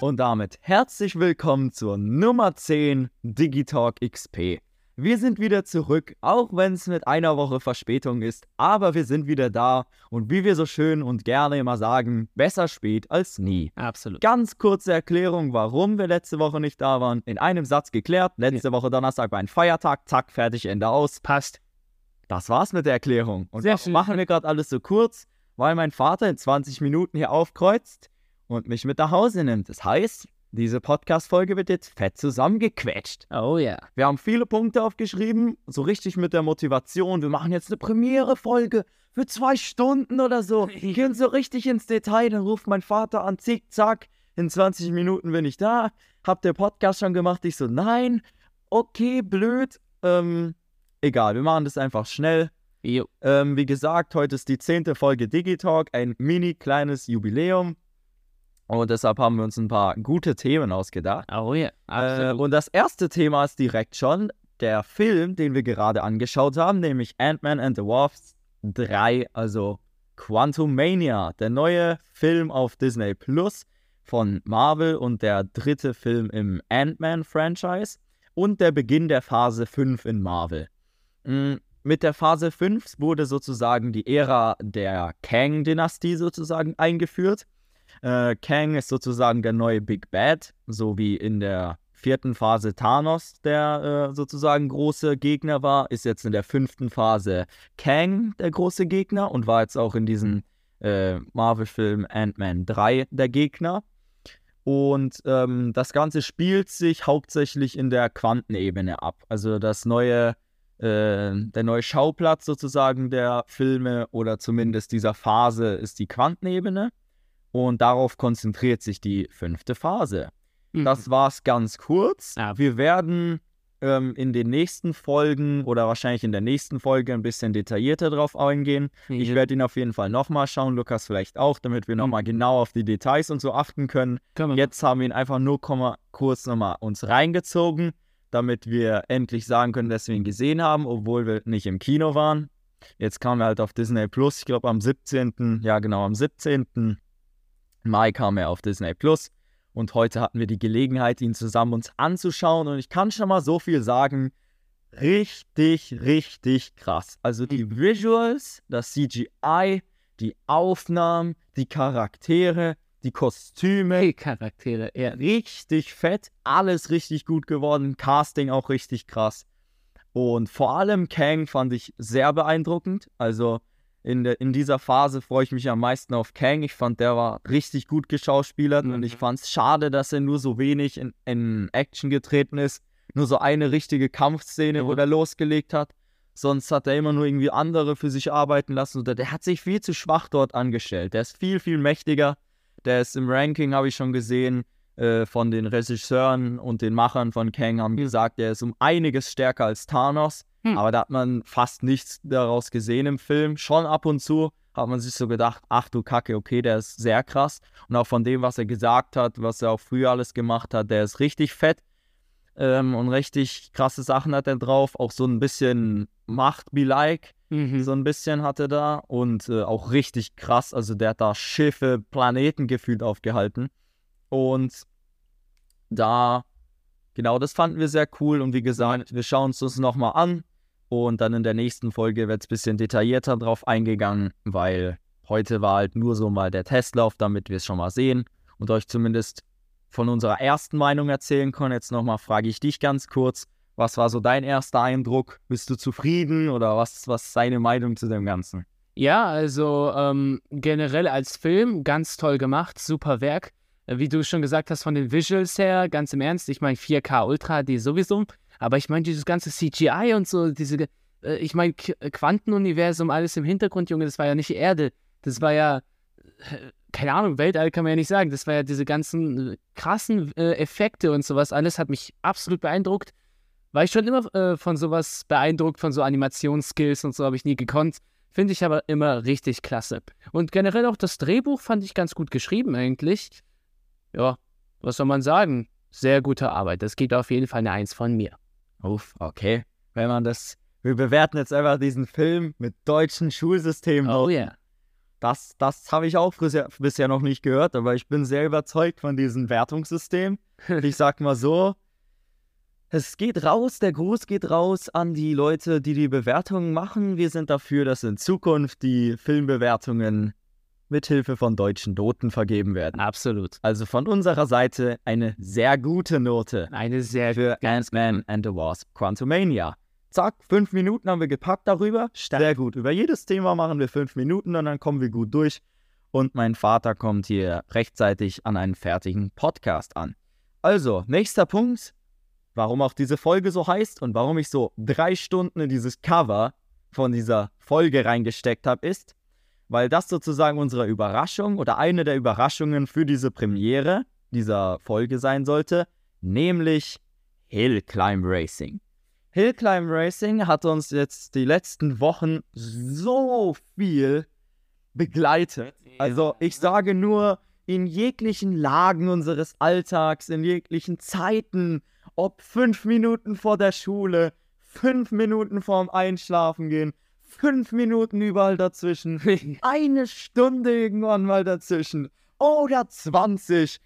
Und damit herzlich willkommen zur Nummer 10 Digitalk XP. Wir sind wieder zurück, auch wenn es mit einer Woche Verspätung ist, aber wir sind wieder da und wie wir so schön und gerne immer sagen, besser spät als nie. Absolut. Ganz kurze Erklärung, warum wir letzte Woche nicht da waren. In einem Satz geklärt. Letzte ja. Woche Donnerstag war ein Feiertag, zack, fertig, Ende aus. Passt. Das war's mit der Erklärung. Und Sehr machen wir gerade alles so kurz, weil mein Vater in 20 Minuten hier aufkreuzt und mich mit nach Hause nimmt. Das heißt, diese Podcast-Folge wird jetzt fett zusammengequetscht. Oh ja. Wir haben viele Punkte aufgeschrieben, so richtig mit der Motivation. Wir machen jetzt eine Premiere-Folge für zwei Stunden oder so. Gehen so richtig ins Detail. Dann ruft mein Vater an, zick, zack. In 20 Minuten bin ich da. Habt ihr Podcast schon gemacht? Ich so, nein. Okay, blöd. Ähm, egal, wir machen das einfach schnell. Jo. Ähm, wie gesagt, heute ist die zehnte Folge Digitalk, ein mini kleines Jubiläum. Und deshalb haben wir uns ein paar gute Themen ausgedacht. Oh ja. Äh, Absolut. und das erste Thema ist direkt schon der Film, den wir gerade angeschaut haben, nämlich Ant-Man and the Wasp 3, also Quantum Mania, der neue Film auf Disney Plus von Marvel und der dritte Film im Ant-Man-Franchise und der Beginn der Phase 5 in Marvel. Mm, Mit der Phase 5 wurde sozusagen die Ära der Kang-Dynastie sozusagen eingeführt. Äh, Kang ist sozusagen der neue Big Bad, so wie in der vierten Phase Thanos, der äh, sozusagen große Gegner war, ist jetzt in der fünften Phase Kang der große Gegner und war jetzt auch in diesem äh, Marvel-Film Ant-Man 3 der Gegner. Und ähm, das Ganze spielt sich hauptsächlich in der Quantenebene ab. Also das neue, äh, der neue Schauplatz sozusagen der Filme oder zumindest dieser Phase ist die Quantenebene. Und darauf konzentriert sich die fünfte Phase. Mhm. Das war's ganz kurz. Ja. Wir werden ähm, in den nächsten Folgen oder wahrscheinlich in der nächsten Folge ein bisschen detaillierter drauf eingehen. Ich Mhm. werde ihn auf jeden Fall nochmal schauen, Lukas vielleicht auch, damit wir nochmal Mhm. genau auf die Details und so achten können. Können Jetzt haben wir ihn einfach nur kurz nochmal uns reingezogen, damit wir endlich sagen können, dass wir ihn gesehen haben, obwohl wir nicht im Kino waren. Jetzt kamen wir halt auf Disney Plus, ich glaube am 17., ja genau, am 17. Mai kam er auf Disney Plus. Und heute hatten wir die Gelegenheit, ihn zusammen uns anzuschauen. Und ich kann schon mal so viel sagen. Richtig, richtig krass. Also die Visuals, das CGI, die Aufnahmen, die Charaktere, die Kostüme, Hey, Charaktere, ja. richtig fett, alles richtig gut geworden, Casting auch richtig krass. Und vor allem Kang fand ich sehr beeindruckend. Also in, der, in dieser Phase freue ich mich am meisten auf Kang. Ich fand, der war richtig gut geschauspielert und Mhm. ich fand es schade, dass er nur so wenig in, in Action getreten ist. Nur so eine richtige Kampfszene, wo Mhm. der losgelegt hat. Sonst hat er immer nur irgendwie andere für sich arbeiten lassen. Oder der hat sich viel zu schwach dort angestellt. Der ist viel, viel mächtiger. Der ist im Ranking, habe ich schon gesehen, äh, von den Regisseuren und den Machern von Kang haben gesagt, der ist um einiges stärker als Thanos. Hm. Aber da hat man fast nichts daraus gesehen im Film. Schon ab und zu hat man sich so gedacht, ach du Kacke, okay, der ist sehr krass. Und auch von dem, was er gesagt hat, was er auch früher alles gemacht hat, der ist richtig fett. Ähm, und richtig krasse Sachen hat er drauf. Auch so ein bisschen Macht-be-like. Mhm. So ein bisschen hatte da und äh, auch richtig krass. Also der hat da Schiffe, Planeten gefühlt aufgehalten. Und da, genau, das fanden wir sehr cool. Und wie gesagt, wir schauen uns das nochmal an. Und dann in der nächsten Folge wird es ein bisschen detaillierter drauf eingegangen, weil heute war halt nur so mal der Testlauf, damit wir es schon mal sehen und euch zumindest von unserer ersten Meinung erzählen können. Jetzt nochmal frage ich dich ganz kurz. Was war so dein erster Eindruck? Bist du zufrieden oder was, was ist deine Meinung zu dem Ganzen? Ja, also ähm, generell als Film ganz toll gemacht, super Werk. Äh, Wie du schon gesagt hast, von den Visuals her, ganz im Ernst, ich meine 4K Ultra, die sowieso, aber ich meine dieses ganze CGI und so, diese, äh, ich meine Quantenuniversum, alles im Hintergrund, Junge, das war ja nicht Erde, das war ja, äh, keine Ahnung, Weltall kann man ja nicht sagen, das war ja diese ganzen äh, krassen äh, Effekte und sowas, alles hat mich absolut beeindruckt. War ich schon immer äh, von sowas beeindruckt, von so Animationsskills und so habe ich nie gekonnt. Finde ich aber immer richtig klasse. Und generell auch das Drehbuch fand ich ganz gut geschrieben eigentlich. Ja, was soll man sagen? Sehr gute Arbeit. Das gibt auf jeden Fall eine Eins von mir. Uff, okay. Wenn man das. Wir bewerten jetzt einfach diesen Film mit deutschen Schulsystemen. Oh ja. Das, das habe ich auch bisher, bisher noch nicht gehört, aber ich bin sehr überzeugt von diesem Wertungssystem. Ich sag mal so, es geht raus, der Gruß geht raus an die Leute, die die Bewertungen machen. Wir sind dafür, dass in Zukunft die Filmbewertungen mithilfe von deutschen Noten vergeben werden. Absolut. Also von unserer Seite eine sehr gute Note Eine sehr für Ant-Man and the Wasp Quantumania. Zack, fünf Minuten haben wir gepackt darüber. Sehr gut. Über jedes Thema machen wir fünf Minuten und dann kommen wir gut durch. Und mein Vater kommt hier rechtzeitig an einen fertigen Podcast an. Also, nächster Punkt, warum auch diese Folge so heißt und warum ich so drei Stunden in dieses Cover von dieser Folge reingesteckt habe, ist, weil das sozusagen unsere Überraschung oder eine der Überraschungen für diese Premiere dieser Folge sein sollte, nämlich Hill Climb Racing. Hill Climb Racing hat uns jetzt die letzten Wochen so viel begleitet. Also ich sage nur, in jeglichen Lagen unseres Alltags, in jeglichen Zeiten, ob fünf Minuten vor der Schule, fünf Minuten vorm Einschlafen gehen, fünf Minuten überall dazwischen, eine Stunde irgendwann mal dazwischen oder 20.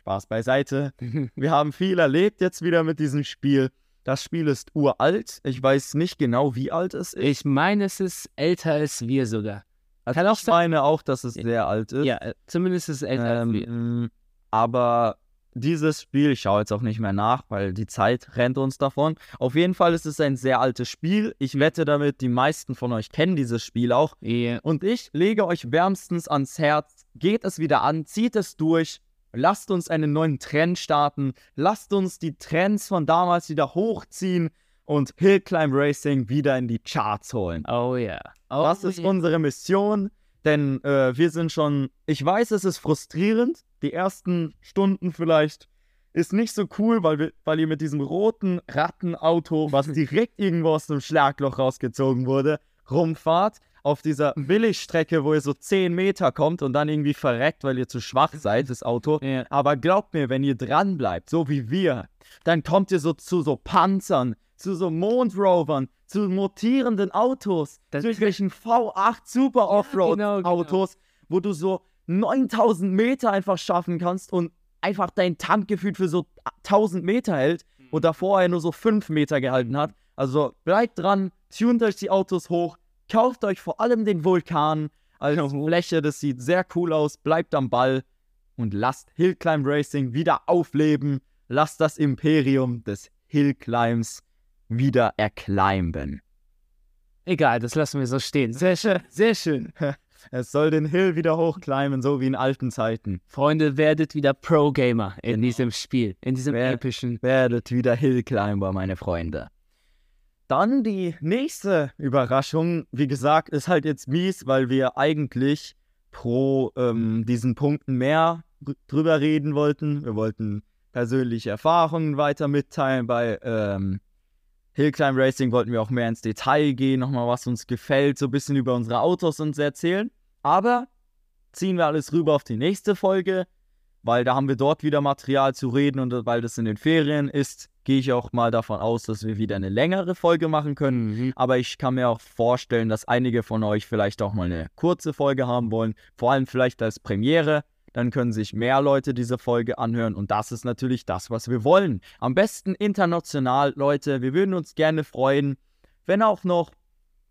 Spaß beiseite. Wir haben viel erlebt jetzt wieder mit diesem Spiel. Das Spiel ist uralt. Ich weiß nicht genau, wie alt es ist. Ich meine, es ist älter als wir sogar. Also kann auch ich meine auch, dass es sehr alt ist. Ja, äh, zumindest ist es älter als wir. Ähm, aber dieses Spiel, ich schaue jetzt auch nicht mehr nach, weil die Zeit rennt uns davon. Auf jeden Fall ist es ein sehr altes Spiel. Ich wette damit, die meisten von euch kennen dieses Spiel auch. Ja. Und ich lege euch wärmstens ans Herz, geht es wieder an, zieht es durch, lasst uns einen neuen Trend starten, lasst uns die Trends von damals wieder hochziehen und Hill Climb Racing wieder in die Charts holen. Oh ja. Oh, Das ist ja. unsere Mission, denn äh, wir sind schon, ich weiß, es ist frustrierend, die ersten Stunden vielleicht ist nicht so cool, weil, wir, weil ihr mit diesem roten Rattenauto, was direkt irgendwo aus dem Schlagloch rausgezogen wurde, rumfahrt auf dieser Billigstrecke, wo ihr so 10 Meter kommt und dann irgendwie verreckt, weil ihr zu schwach seid, das Auto. Ja. Aber glaubt mir, wenn ihr dran bleibt, so wie wir, dann kommt ihr so zu so Panzern, zu so Mondrovern, zu mutierenden Autos, Das- zu irgendwelchen V8 Super Offroad genau, genau. Autos, wo du so 9000 Meter einfach schaffen kannst und einfach dein Tank gefühlt für so 1000 Meter hält und davor er nur so 5 Meter gehalten hat. Also bleibt dran, tunt euch die Autos hoch, kauft euch vor allem den Vulkan als Fläche, das sieht sehr cool aus, bleibt am Ball und lasst Hillclimb Racing wieder aufleben, lasst das Imperium des Hillclimbs wieder erklimben. Egal, das lassen wir so stehen. Sehr schön, sehr schön. Es soll den Hill wieder hochklimmen, so wie in alten Zeiten. Freunde, werdet wieder Pro-Gamer in Genau. diesem Spiel, in diesem Wer- epischen. Werdet wieder Hillclimber, meine Freunde. Dann die nächste Überraschung, wie gesagt, ist halt jetzt mies, weil wir eigentlich pro ähm, diesen Punkten mehr dr- drüber reden wollten. Wir wollten persönliche Erfahrungen weiter mitteilen. Bei ähm, Hillclimb Racing wollten wir auch mehr ins Detail gehen, nochmal was uns gefällt, so ein bisschen über unsere Autos uns erzählen. Aber ziehen wir alles rüber auf die nächste Folge, weil da haben wir dort wieder Material zu reden und weil das in den Ferien ist, gehe ich auch mal davon aus, dass wir wieder eine längere Folge machen können. Mhm. Aber ich kann mir auch vorstellen, dass einige von euch vielleicht auch mal eine kurze Folge haben wollen, vor allem vielleicht als Premiere. Dann können sich mehr Leute diese Folge anhören und das ist natürlich das, was wir wollen. Am besten international, Leute. Wir würden uns gerne freuen, wenn auch noch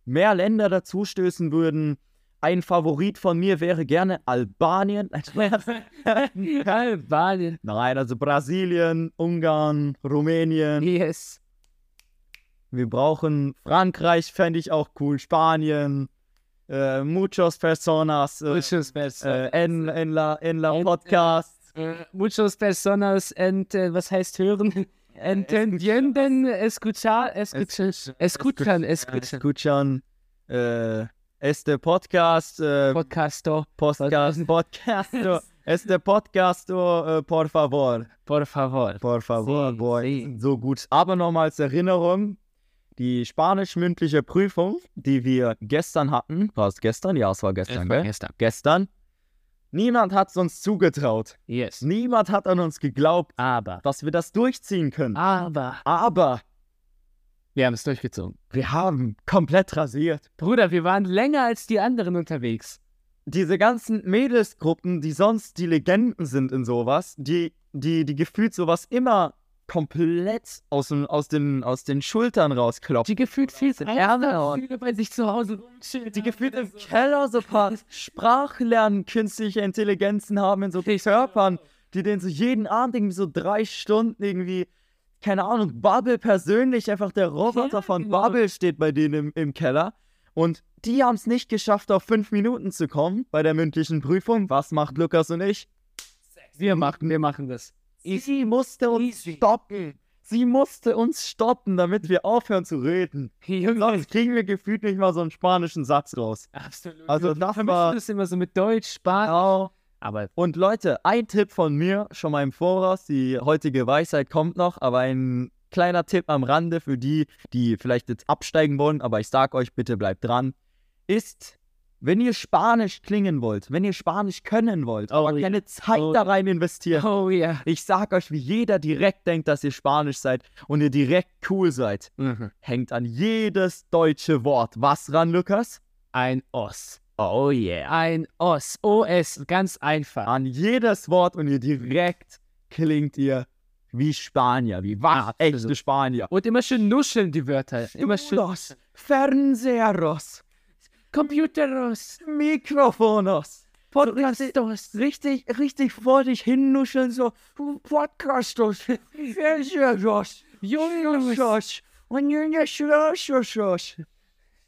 mehr Länder dazustößen würden. Ein Favorit von mir wäre gerne Albanien. Albanien. Nein, also Brasilien, Ungarn, Rumänien. Yes. Wir brauchen Frankreich, fände ich auch cool. Spanien, äh, muchos personas, äh, Muchos personas. äh, en, en la, en la En- Podcast. Äh, muchos personas ent, äh, was heißt hören? Entendienden, escuchar, escuchar, escuchan, escuchan. Escuchan, äh, este Podcast, äh, Podcasto, Podcast, Podcasto, este Podcasto, äh, por favor. por favor. Por favor, Sí, boah, sí. so gut. Aber nochmal als Erinnerung, die spanisch-mündliche Prüfung, die wir gestern hatten, war es gestern? Ja, es war gestern, gell? Gestern. Gestern. Niemand hat es uns zugetraut. Yes. Niemand hat an uns geglaubt, Aber, dass wir das durchziehen können. aber, Aber wir haben es durchgezogen. wir haben komplett rasiert. Bruder, wir waren länger als die anderen unterwegs. diese ganzen Mädelsgruppen, die sonst die Legenden sind in sowas, die, die, die gefühlt sowas immer komplett aus, dem, aus, den, aus den Schultern rausklopfen. Die gefühlt viel sind ärmer und- bei sich zu Hause die gefühlt im Keller so paar Sprachlernen, künstliche Intelligenzen haben in so Körpern, die denen so jeden Abend irgendwie so drei Stunden irgendwie, keine Ahnung, Bubble persönlich, einfach der Roboter Ja, von genau. Bubble steht bei denen im, im Keller. Und die haben es nicht geschafft, auf fünf Minuten zu kommen bei der mündlichen Prüfung. Was macht Lukas und ich? Wir machen, wir machen das. Sie musste uns Easy. stoppen. Sie musste uns stoppen, damit wir aufhören zu reden. Sonst kriegen wir gefühlt nicht mal so einen spanischen Satz raus. Absolut. Also Wir das vermischen war- das immer so mit Deutsch, Spanisch. Genau. Aber Und Leute, ein Tipp von mir, schon mal im Voraus, die heutige Weisheit kommt noch, aber ein kleiner Tipp am Rande für die, die vielleicht jetzt absteigen wollen, aber ich sag euch, bitte bleibt dran, ist, wenn ihr Spanisch klingen wollt, wenn ihr Spanisch können wollt, aber ja. keine Zeit Oh da rein investiert, oh ja. ich sag euch, wie jeder direkt denkt, dass ihr Spanisch seid und ihr direkt cool seid, Mhm. hängt an jedes deutsche Wort. Was ran, Lukas? Ein Os. Oh yeah. Ein Os. OS. Ganz einfach. an jedes Wort und ihr direkt klingt ihr wie Spanier, wie wahr echte Spanier. Und immer schön nuscheln die Wörter. Immer schön. Los, Fernseheros, Computeros. Mikrofonos. Podcastos. Richtig, richtig vor dich hinnuscheln, so Podcastos, Fernseheros, Jungs, und Jungs,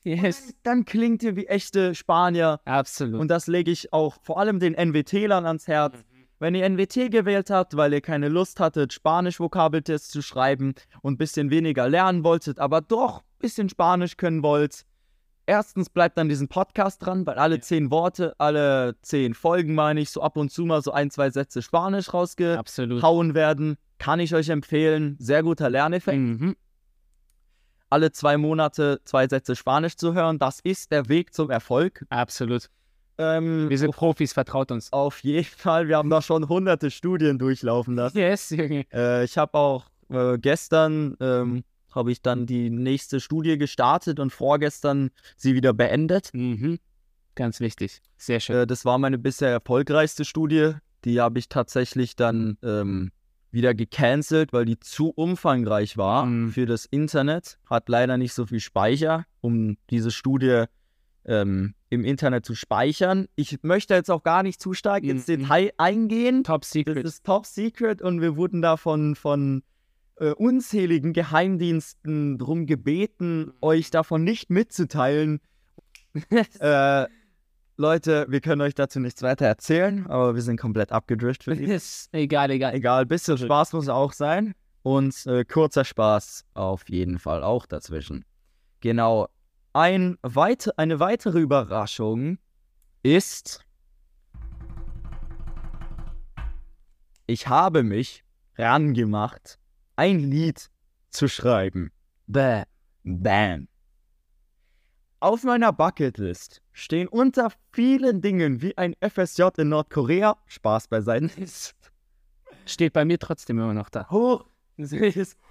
Yes. Dann klingt ihr wie echte Spanier. Absolut. Und das lege ich auch vor allem den NWT-Lern ans Herz. Wenn ihr NWT gewählt habt, weil ihr keine Lust hattet, Spanisch-Vokabeltests zu schreiben und ein bisschen weniger lernen wolltet, aber doch ein bisschen Spanisch können wollt, erstens bleibt an diesem Podcast dran, weil alle zehn Worte, alle zehn Folgen, meine ich, so ab und zu mal so ein, zwei Sätze Spanisch rausgehauen Absolut. werden. Kann ich euch empfehlen. Sehr guter Lerneffekt Mhm. Alle zwei Monate zwei Sätze Spanisch zu hören. Das ist der Weg zum Erfolg. Absolut. Ähm, Wir sind Profis, vertraut uns. auf jeden Fall, wir haben da schon hunderte Studien durchlaufen lassen. Yes, Junge. Äh, ich habe auch äh, gestern ähm, habe ich dann die nächste Studie gestartet und vorgestern sie wieder beendet. Mhm. Ganz wichtig. Sehr schön. Äh, das war meine bisher erfolgreichste Studie. Die habe ich tatsächlich dann ähm, wieder gecancelt, weil die zu umfangreich war Mhm. für das Internet. Hat leider nicht so viel Speicher, um diese Studie ähm, im Internet zu speichern. Ich möchte jetzt auch gar nicht zu stark ins Mhm. Detail eingehen. Top Das Secret. ist top secret und wir wurden da von, von äh, unzähligen Geheimdiensten drum gebeten, euch davon nicht mitzuteilen. Äh, Leute, wir können euch dazu nichts weiter erzählen, aber wir sind komplett abgedriftet. Yes. egal, egal. Egal, bisschen Spaß muss auch sein. Und äh, kurzer Spaß auf jeden Fall auch dazwischen. Genau. Ein weit, eine weitere Überraschung ist, ich habe mich rangemacht, ein Lied zu schreiben. Bäh. Bam. Auf meiner Bucketlist stehen unter vielen Dingen wie ein FSJ in Nordkorea, Spaß beiseite, Steht bei mir trotzdem immer noch da. hoch,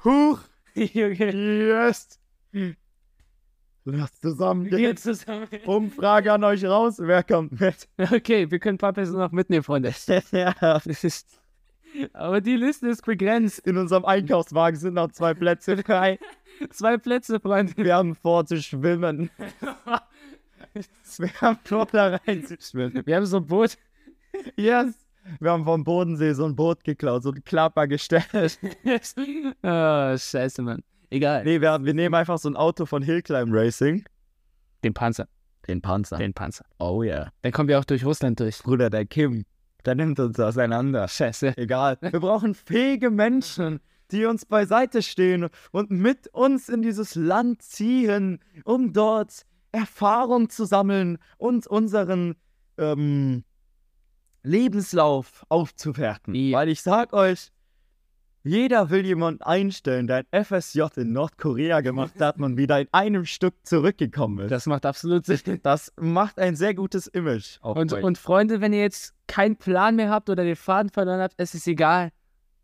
hoch, yes. Lass zusammen gehen. zusammen. Umfrage an euch raus, wer kommt mit? Okay, wir können ein paar Personen noch mitnehmen, Freunde. ja. Aber die Liste ist begrenzt. In unserem Einkaufswagen sind noch zwei Plätze frei. Zwei Plätze, Freunde. Wir haben vor zu schwimmen. Wir haben vor da rein zu schwimmen. Wir haben so ein Boot. Yes. Wir haben vom Bodensee so ein Boot geklaut, so ein Klapper gestellt. oh, scheiße, Mann. Egal. Nee, wir, wir nehmen einfach so ein Auto von Hillclimb Racing. Den Panzer. Den Panzer. Den Panzer. Oh yeah. Dann kommen wir auch durch Russland durch. Bruder, der Kim, der nimmt uns auseinander. Scheiße. Egal. Wir brauchen fähige Menschen, die uns beiseite stehen und mit uns in dieses Land ziehen, um dort Erfahrung zu sammeln und unseren ähm, Lebenslauf aufzuwerten. Ja. Weil ich sag euch, jeder will jemanden einstellen, der ein FSJ in Nordkorea gemacht hat und wieder in einem Stück zurückgekommen ist. Das macht absolut Sinn. Das macht ein sehr gutes Image. Auf Und, und Freunde, wenn ihr jetzt keinen Plan mehr habt oder den Faden verloren habt, es ist egal.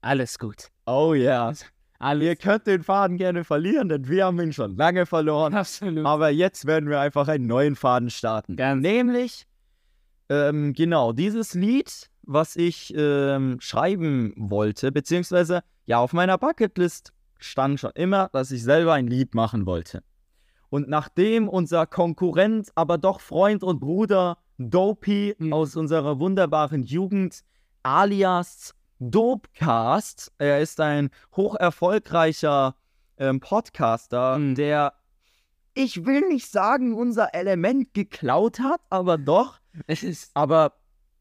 Alles gut. Oh ja. Ihr Alles könnt den Faden gerne verlieren, denn wir haben ihn schon lange verloren. absolut. Aber jetzt werden wir einfach einen neuen Faden starten. Ganz- Nämlich Ähm, genau, dieses Lied, was ich ähm, schreiben wollte, beziehungsweise ja, auf meiner Bucketlist stand schon immer, dass ich selber ein Lied machen wollte. Und nachdem unser Konkurrent, aber doch Freund und Bruder Dopey Mhm. aus unserer wunderbaren Jugend, alias Dopecast, er ist ein hoch erfolgreicher ähm, Podcaster, Mhm. der, ich will nicht sagen, unser Element geklaut hat, aber doch. Es ist. Aber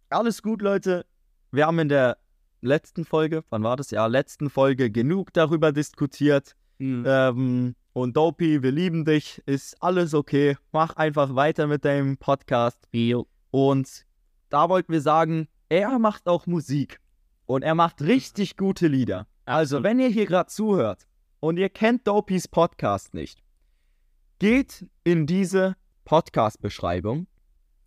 alles gut, Leute. Wir haben in der letzten Folge, wann war das? Ja, letzten Folge genug darüber diskutiert. Mhm. Ähm, und Dopey, wir lieben dich, ist alles okay. Mach einfach weiter mit deinem Podcast. Jo. Und da wollten wir sagen, er macht auch Musik. Und er macht richtig gute Lieder. Also, wenn ihr hier gerade zuhört und ihr kennt Dopeys Podcast nicht, geht in diese Podcast-Beschreibung,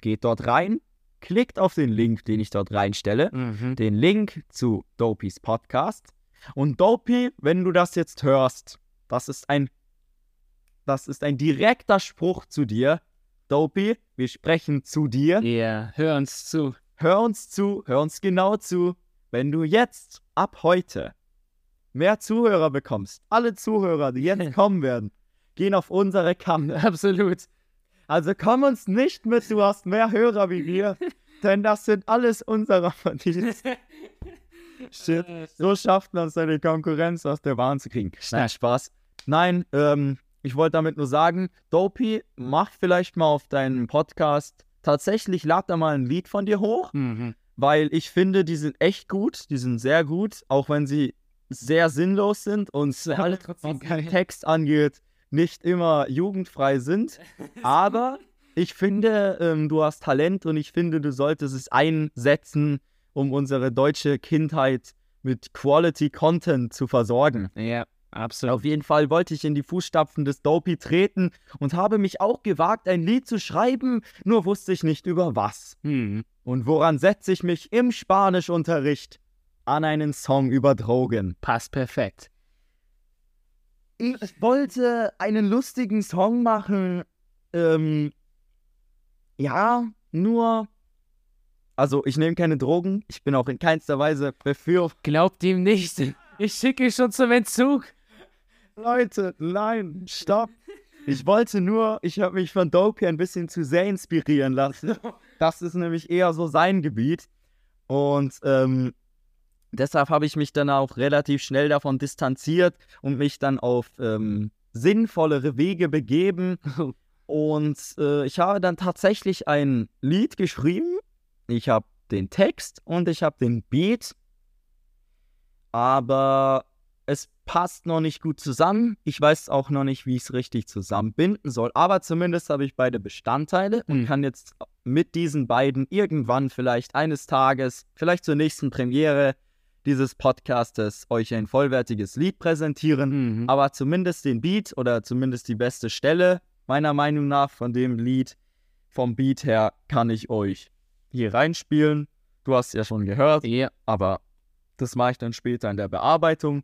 geht dort rein, klickt auf den Link, den ich dort reinstelle, Mhm. den Link zu Dopeys Podcast. Und Dopey, wenn du das jetzt hörst, das ist ein, das ist ein direkter Spruch zu dir. Dopey, wir sprechen zu dir. Ja, hör uns zu. Hör uns zu, hör uns genau zu. Wenn du jetzt ab heute mehr Zuhörer bekommst, alle Zuhörer, die jetzt kommen werden, gehen auf unsere Kamme. Absolut. Also komm uns nicht mit, du hast mehr Hörer wie wir, denn das sind alles unsere Verdienste. Shit. So schafft man es, seine Konkurrenz aus der Bahn zu kriegen. Nein, Spaß. Nein, ähm, ich wollte damit nur sagen, Dopey, mach vielleicht mal auf deinen Podcast. Tatsächlich lad da mal ein Lied von dir hoch, Mhm. Weil ich finde, die sind echt gut. Die sind sehr gut, auch wenn sie sehr sinnlos sind und alle was trotzdem den geil. Text angeht, nicht immer jugendfrei sind. Aber ich finde, ähm, du hast Talent und ich finde, du solltest es einsetzen, um unsere deutsche Kindheit mit Quality Content zu versorgen. Ja, absolut. Auf jeden Fall wollte ich in die Fußstapfen des Dopey treten und habe mich auch gewagt, ein Lied zu schreiben, nur wusste ich nicht über was. Mhm. Und woran setze ich mich im Spanischunterricht? An einen Song über Drogen. Passt perfekt. Ich wollte einen lustigen Song machen. Ähm, ja, nur. Also, ich nehme keine Drogen. Ich bin auch in keinster Weise befürwortet. Glaubt ihm nicht. Ich schicke schon zum Entzug. Leute, nein, stopp. Ich wollte nur, ich habe mich von Dopey ein bisschen zu sehr inspirieren lassen. Das ist nämlich eher so sein Gebiet. Und ähm, deshalb habe ich mich dann auch relativ schnell davon distanziert und mich dann auf ähm, sinnvollere Wege begeben. Und äh, ich habe dann tatsächlich ein Lied geschrieben. Ich habe den Text und ich habe den Beat. Aber es passt noch nicht gut zusammen. Ich weiß auch noch nicht, wie ich es richtig zusammenbinden soll. Aber zumindest habe ich beide Bestandteile und Mhm. kann jetzt mit diesen beiden irgendwann vielleicht eines Tages, vielleicht zur nächsten Premiere dieses Podcastes, euch ein vollwertiges Lied präsentieren. Mhm. Aber zumindest den Beat oder zumindest die beste Stelle, meiner Meinung nach, von dem Lied, vom Beat her, kann ich euch hier reinspielen. Du hast ja schon gehört Ja. aber das mache ich dann später in der Bearbeitung.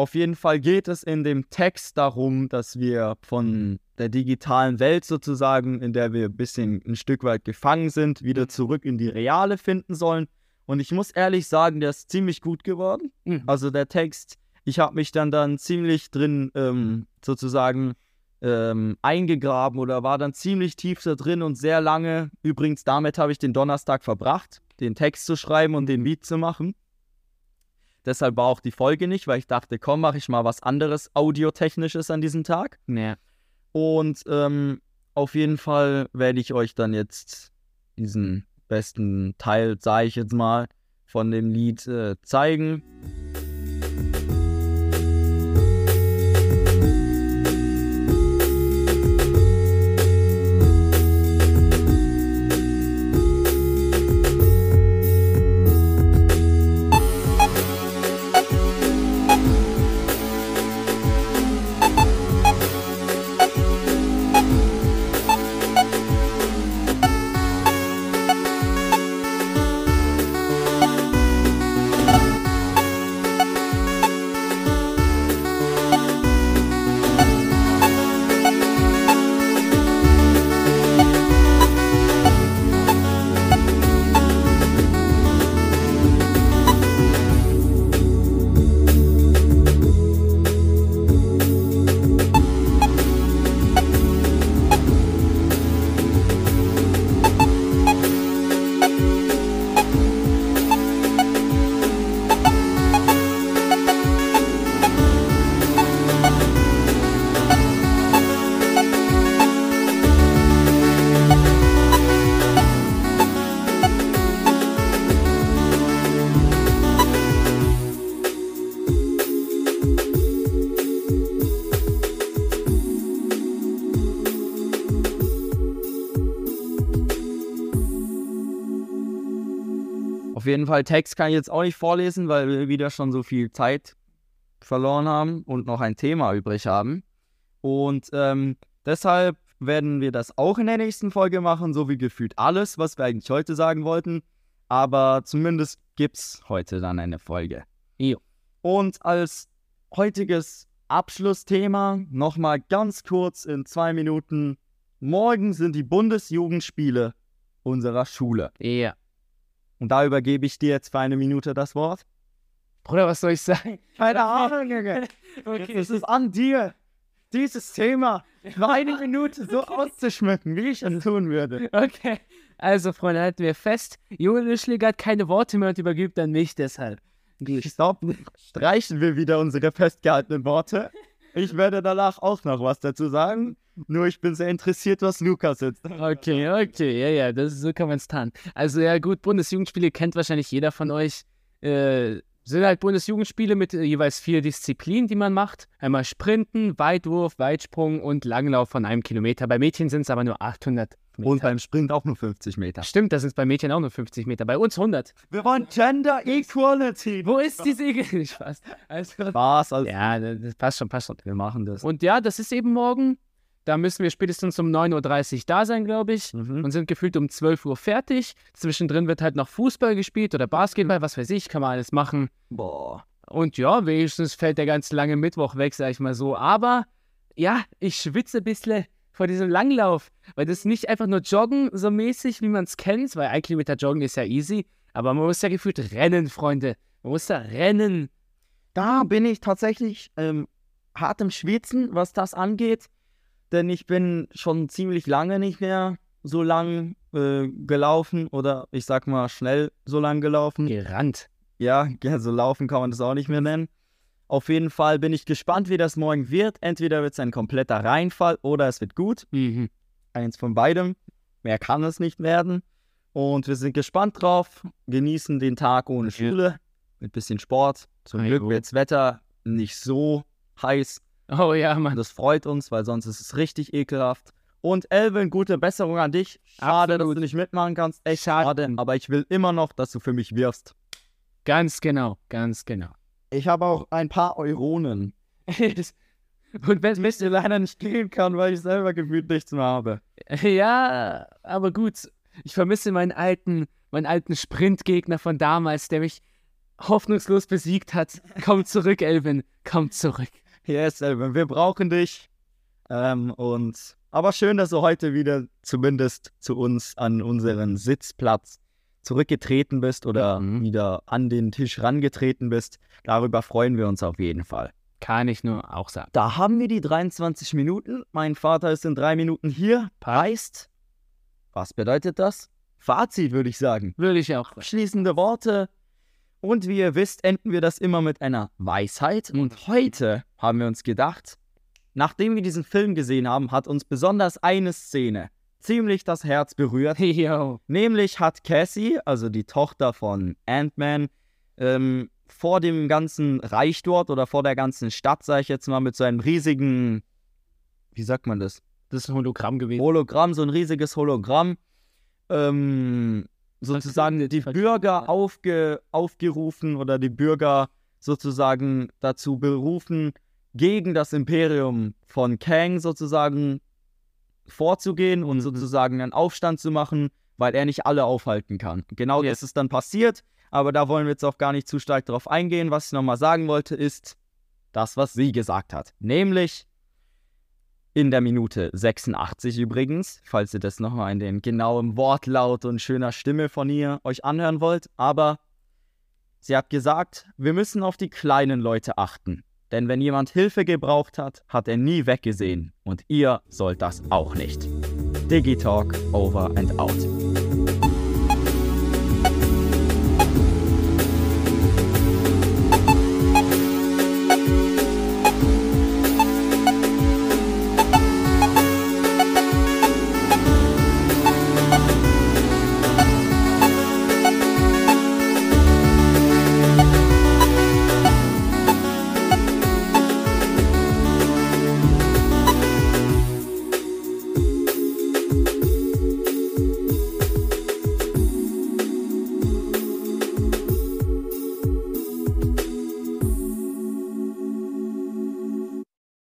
Auf jeden Fall geht es in dem Text darum, dass wir von der digitalen Welt sozusagen, in der wir ein bisschen ein Stück weit gefangen sind, wieder zurück in die reale finden sollen. Und ich muss ehrlich sagen, der ist ziemlich gut geworden. Mhm. Also der Text, ich habe mich dann dann ziemlich drin ähm, sozusagen ähm, eingegraben oder war dann ziemlich tief da drin und sehr lange. Übrigens, damit habe ich den Donnerstag verbracht, den Text zu schreiben und den Beat zu machen. Deshalb war auch die Folge nicht, weil ich dachte, komm, mache ich mal was anderes Audiotechnisches an diesem Tag. Ja. Und ähm, auf jeden Fall werde ich euch dann jetzt diesen besten Teil, sage ich jetzt mal, von dem Lied äh, zeigen. Jeden Fall, Text kann ich jetzt auch nicht vorlesen, weil wir wieder schon so viel Zeit verloren haben und noch ein Thema übrig haben. Und ähm, deshalb werden wir das auch in der nächsten Folge machen, so wie gefühlt alles, was wir eigentlich heute sagen wollten. Aber zumindest gibt es heute dann eine Folge. Jo. Und als heutiges Abschlussthema nochmal ganz kurz in zwei Minuten. Morgen sind die Bundesjugendspiele unserer Schule. Ja. Und da übergebe ich dir jetzt für eine Minute das Wort. Bruder, was soll ich sagen? Keine Ahnung, Junge. Okay. Es ist an dir, dieses Thema für eine Minute so auszuschmücken, wie ich es tun würde. Okay. Also, Freunde, halten wir fest. Junge Lischliger hat keine Worte mehr und übergibt an mich deshalb. Stopp. Streichen wir wieder unsere festgehaltenen Worte. Ich werde danach auch noch was dazu sagen. Nur ich bin sehr interessiert, was Lukas jetzt. Okay, okay, ja, ja, das, so kann man es tun. Also, ja, gut, Bundesjugendspiele kennt wahrscheinlich jeder von euch. Äh, sind halt Bundesjugendspiele mit äh, jeweils vier Disziplinen, die man macht. Einmal Sprinten, Weitwurf, Weitsprung und Langlauf von einem Kilometer. Bei Mädchen sind es aber nur 800 Meter. Und beim Sprint auch nur 50 Meter. Stimmt, das sind bei Mädchen auch nur 50 Meter. Bei uns 100. Wir wollen Gender Equality. Wo ist diese? Spaß. Also, Was? Also, ja, das passt schon, passt schon. wir machen das. Und ja, das ist eben morgen. Da müssen wir spätestens um 9.30 Uhr da sein, glaube ich. Mhm. Und sind gefühlt um 12 Uhr fertig. Zwischendrin wird halt noch Fußball gespielt oder Basketball, was weiß ich, kann man alles machen. Boah. Und ja, wenigstens fällt der ganz lange Mittwoch weg, sag ich mal so. Aber ja, ich schwitze ein bisschen vor diesem Langlauf, weil das ist nicht einfach nur Joggen so mäßig, wie man es kennt, weil ein Kilometer Joggen ist ja easy. Aber man muss ja gefühlt rennen, Freunde. Man muss da rennen. Da bin ich tatsächlich ähm, hart im Schwitzen, was das angeht. Denn ich bin schon ziemlich lange nicht mehr so lang äh, gelaufen oder ich sag mal schnell so lang gelaufen. Gerannt. Ja, ja, so laufen kann man das auch nicht mehr nennen. Auf jeden Fall bin ich gespannt, wie das morgen wird. Entweder wird es ein kompletter Reinfall oder es wird gut. Mhm. Eins von beidem. Mehr kann es nicht werden. Und wir sind gespannt drauf. Genießen den Tag ohne. Schule. Mit bisschen Sport. Zum Glück jo. wird das Wetter nicht so heiß. Oh ja, Mann. Das freut uns, weil sonst ist es richtig ekelhaft. Und Elvin, gute Besserung an dich. Schade, dass Absolut. du nicht mitmachen kannst. Echt schade. Aber ich will immer noch, dass du für mich wirfst. Ganz genau, ganz genau. Ich habe auch ein paar Euronen. Und wenn, ich dir leider nicht geben kann, weil ich selber gefühlt nichts mehr habe. Ja, aber gut. Ich vermisse meinen alten, meinen alten Sprintgegner von damals, der mich hoffnungslos besiegt hat. Komm zurück, Elvin. Komm zurück. Yes, Elvin, wir brauchen dich. Ähm, und aber schön, dass du heute wieder zumindest zu uns an unseren Sitzplatz zurückgetreten bist oder Mhm. wieder an den Tisch rangetreten bist. Darüber freuen wir uns auf jeden Fall. Kann ich nur auch sagen. Da haben wir die 23 Minuten. Mein Vater ist in drei Minuten hier. Heißt, was bedeutet das? Fazit, würde ich sagen. Würde ich auch. Abschließende Worte. Und wie ihr wisst, enden wir das immer mit einer Weisheit. Und heute haben wir uns gedacht, nachdem wir diesen Film gesehen haben, hat uns besonders eine Szene ziemlich das Herz berührt. Yo. Nämlich hat Cassie, also die Tochter von Ant-Man, ähm, vor dem ganzen Reich dort oder vor der ganzen Stadt, sage ich jetzt mal, mit so einem riesigen, wie sagt man das? Das ist ein Hologramm gewesen. Hologramm, so ein riesiges Hologramm, ähm, sozusagen die Bürger aufge, aufgerufen oder die Bürger sozusagen dazu berufen, gegen das Imperium von Kang sozusagen vorzugehen und Mhm. sozusagen einen Aufstand zu machen, weil er nicht alle aufhalten kann. Genau Yes. das ist dann passiert, aber da wollen wir jetzt auch gar nicht zu stark drauf eingehen. Was ich nochmal sagen wollte, ist das, was sie gesagt hat. Nämlich in der Minute 86 übrigens, falls ihr das nochmal in den genauen Wortlaut und schöner Stimme von ihr euch anhören wollt. Aber sie hat gesagt, wir müssen auf die kleinen Leute achten. Denn wenn jemand Hilfe gebraucht hat, hat er nie weggesehen. Und ihr sollt das auch nicht. Digitalk over and out.